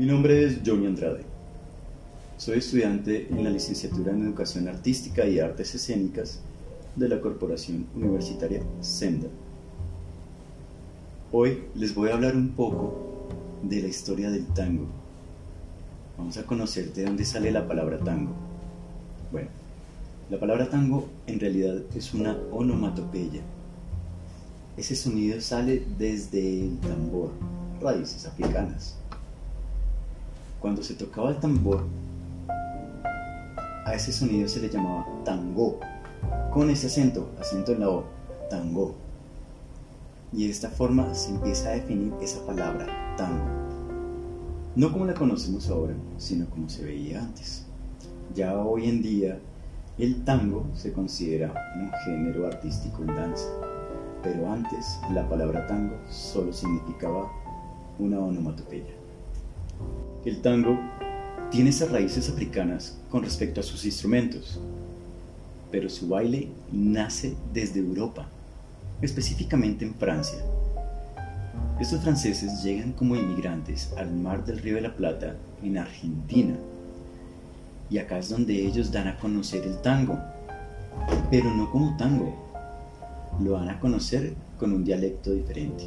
Mi nombre es Johnny Andrade. Soy estudiante en la licenciatura en Educación Artística y Artes Escénicas de la Corporación Universitaria Senda. Hoy les voy a hablar un poco de la historia del tango. Vamos a conocer de dónde sale la palabra tango. Bueno, la palabra tango en realidad es una onomatopeya. Ese sonido sale desde el tambor, raíces africanas. Cuando se tocaba el tambor, a ese sonido se le llamaba tango, con ese acento, acento en la O, tango. Y de esta forma se empieza a definir esa palabra, tango. No como la conocemos ahora, sino como se veía antes. Ya hoy en día, el tango se considera un género artístico en danza, pero antes la palabra tango solo significaba una onomatopeya. El tango tiene esas raíces africanas con respecto a sus instrumentos, pero su baile nace desde Europa, específicamente en Francia. Estos franceses llegan como inmigrantes al mar del Río de la Plata en Argentina, y acá es donde ellos dan a conocer el tango, pero no como tango, lo dan a conocer con un dialecto diferente.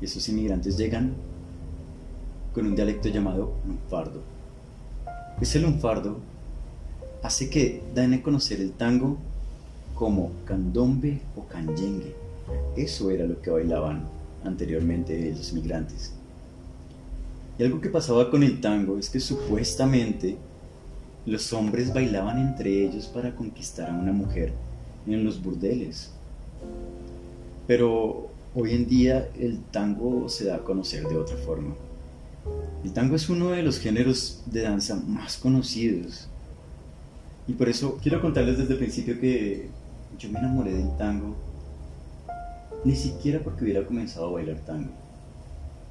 Esos inmigrantes llegan con un dialecto llamado lunfardo. Ese lunfardo hace que den a conocer el tango como candombe o canyengue. Eso era lo que bailaban anteriormente los migrantes. Y algo que pasaba con el tango es que supuestamente los hombres bailaban entre ellos para conquistar a una mujer en los burdeles. Pero hoy en día el tango se da a conocer de otra forma. El tango es uno de los géneros de danza más conocidos. Y por eso quiero contarles desde el principio que yo me enamoré del tango, ni siquiera porque hubiera comenzado a bailar tango.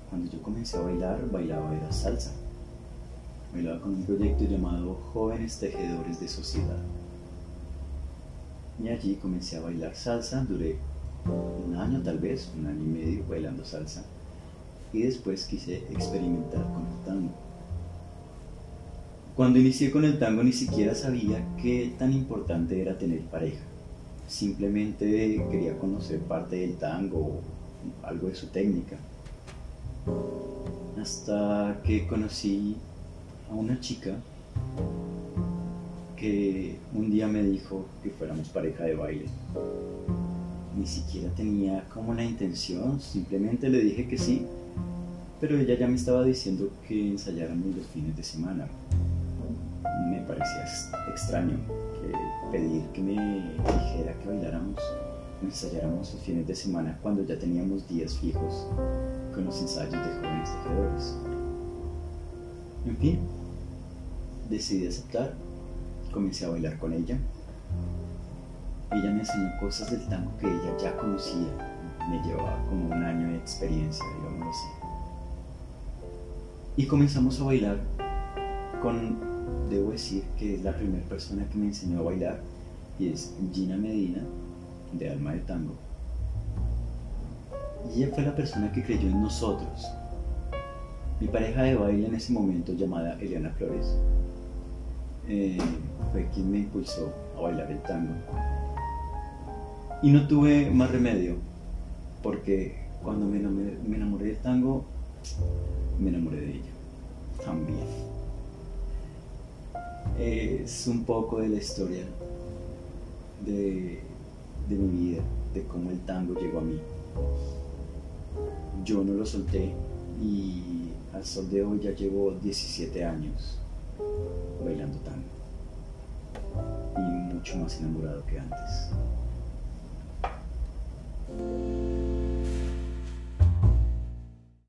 Cuando yo comencé a bailar, bailaba era salsa. Bailaba con un proyecto llamado Jóvenes Tejedores de Sociedad. Y allí comencé a bailar salsa, duré un año tal vez, un año y medio bailando salsa y después quise experimentar con el tango. Cuando inicié con el tango ni siquiera sabía qué tan importante era tener pareja. Simplemente quería conocer parte del tango o algo de su técnica. Hasta que conocí a una chica que un día me dijo que fuéramos pareja de baile. Ni siquiera tenía como la intención, simplemente le dije que sí pero ella ya me estaba diciendo que ensayáramos los fines de semana. Me parecía extraño que pedir que me dijera que bailáramos, ensayáramos los fines de semana cuando ya teníamos días fijos con los ensayos de jóvenes tejedores. En fin, decidí aceptar, comencé a bailar con ella. Ella me enseñó cosas del tango que ella ya conocía, me llevaba como un año de experiencia, digamos así. Y comenzamos a bailar con, debo decir que es la primera persona que me enseñó a bailar y es Gina Medina de Alma de Tango. Y ella fue la persona que creyó en nosotros. Mi pareja de baile en ese momento, llamada Eliana Flores, eh, fue quien me impulsó a bailar el tango. Y no tuve más remedio, porque cuando me enamoré del tango, me enamoré de ella también. Es un poco de la historia de, mi vida, de cómo el tango llegó a mí. Yo no lo solté y al sol de hoy ya llevo 17 años bailando tango y mucho más enamorado que antes. Thank you.